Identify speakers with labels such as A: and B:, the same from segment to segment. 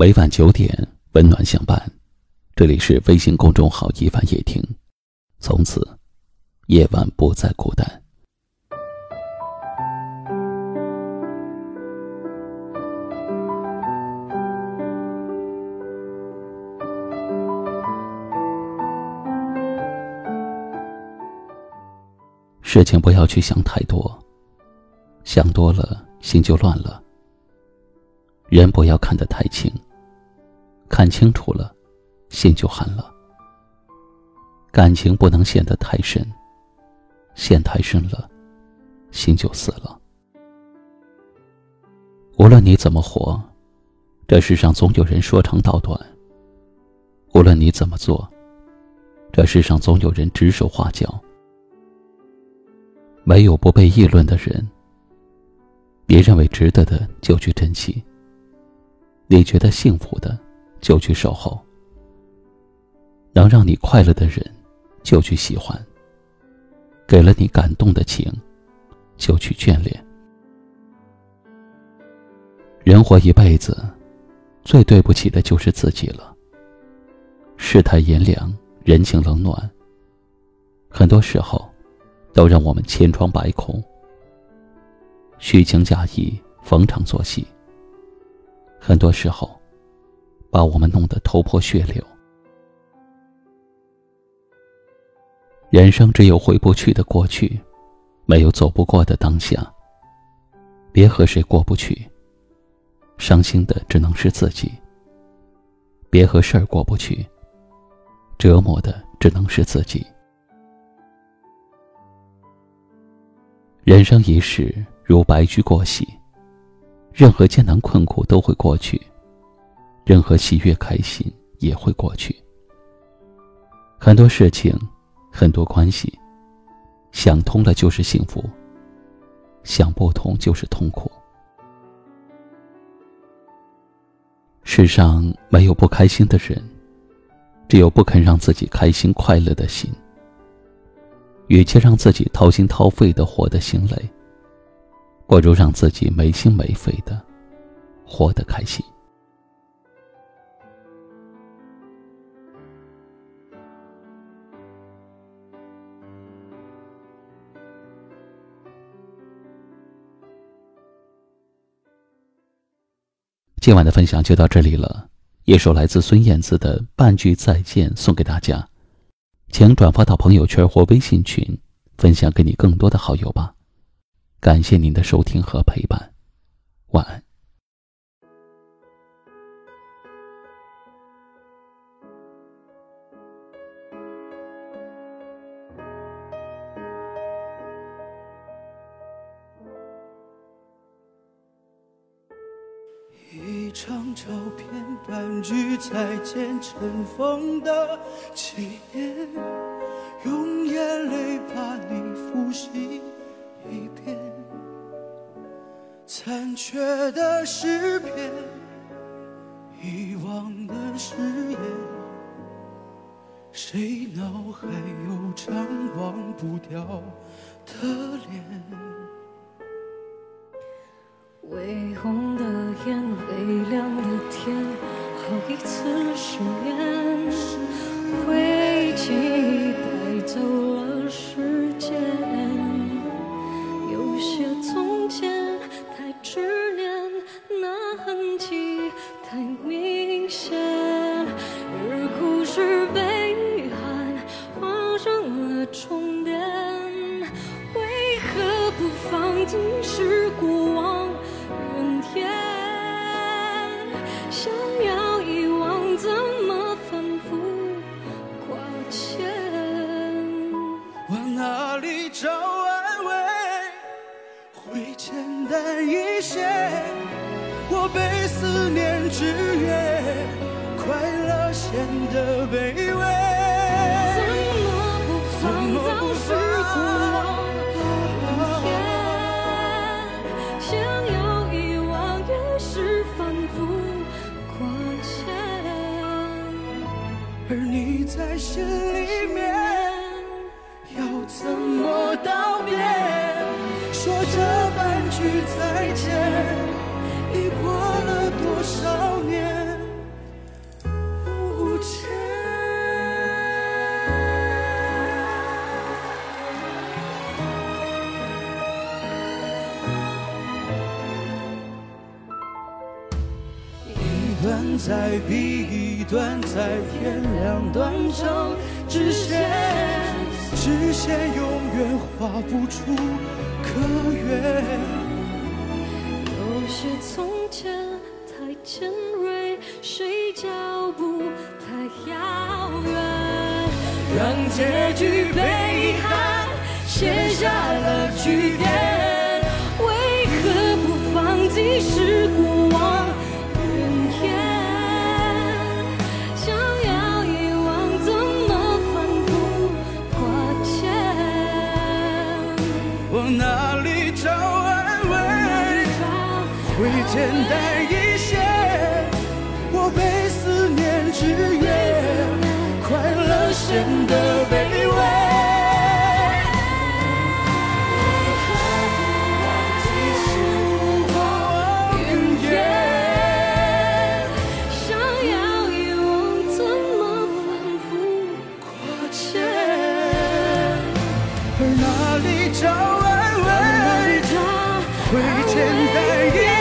A: 每晚九点，温暖相伴。这里是微信公众号“一晚夜听”，从此夜晚不再孤单。事情不要去想太多，想多了心就乱了。人不要看得太清。看清楚了，心就寒了。感情不能陷得太深，陷太深了，心就死了。无论你怎么活，这世上总有人说长道短。无论你怎么做，这世上总有人指手画脚。没有不被议论的人。别认为值得的就去珍惜，你觉得幸福的。就去守候，能让你快乐的人，就去喜欢；给了你感动的情，就去眷恋。人活一辈子，最对不起的就是自己了。世态炎凉，人情冷暖，很多时候，都让我们千疮百孔。虚情假意，逢场作戏，很多时候。把我们弄得头破血流。人生只有回不去的过去，没有走不过的当下。别和谁过不去，伤心的只能是自己。别和事儿过不去，折磨的只能是自己。人生一世如白驹过隙，任何艰难困苦都会过去。任何喜悦、开心也会过去。很多事情，很多关系，想通了就是幸福，想不通就是痛苦。世上没有不开心的人，只有不肯让自己开心快乐的心。与其让自己掏心掏肺的活得心累，不如让自己没心没肺的活得开心。今晚的分享就到这里了，一首来自孙燕姿的《半句再见》送给大家，请转发到朋友圈或微信群，分享给你更多的好友吧。感谢您的收听和陪伴，晚安。
B: 照片，半句再见，尘封的纪念，用眼泪把你复习一遍。残缺的诗篇，遗忘的誓言，谁脑海有张忘不掉的脸？
C: 微红，亮的天，好一次失眠。回忆带走了时间，有些从前
B: 一些，我被思念制约，快乐显得卑微。
C: 怎么不放早时过天？想要遗忘也是反复挂牵，
B: 而你在心里面要怎么道别？说？着句再见，已过了多少年？无解。一段在比，一段在天，两断成直线，直线永远画不出个圆。
C: 是从前太尖锐，谁脚步太遥远，
B: 让结局被遗憾写下了会简单一些。我被思念制约，快乐显得卑微。
C: 想要遗忘，怎么反复
B: 挂牵，而哪里找安慰？会简单一些。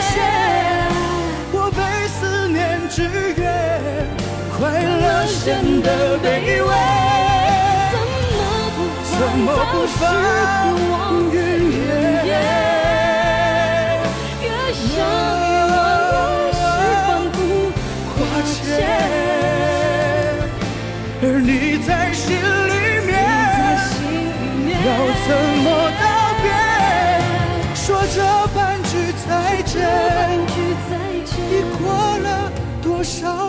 B: 显得卑微。
C: 怎么不
B: 怎么
C: 放
B: 不放？
C: 越想遗忘，越
B: 在要怎么道别？说这半
C: 句再见，
B: 已过了多少年？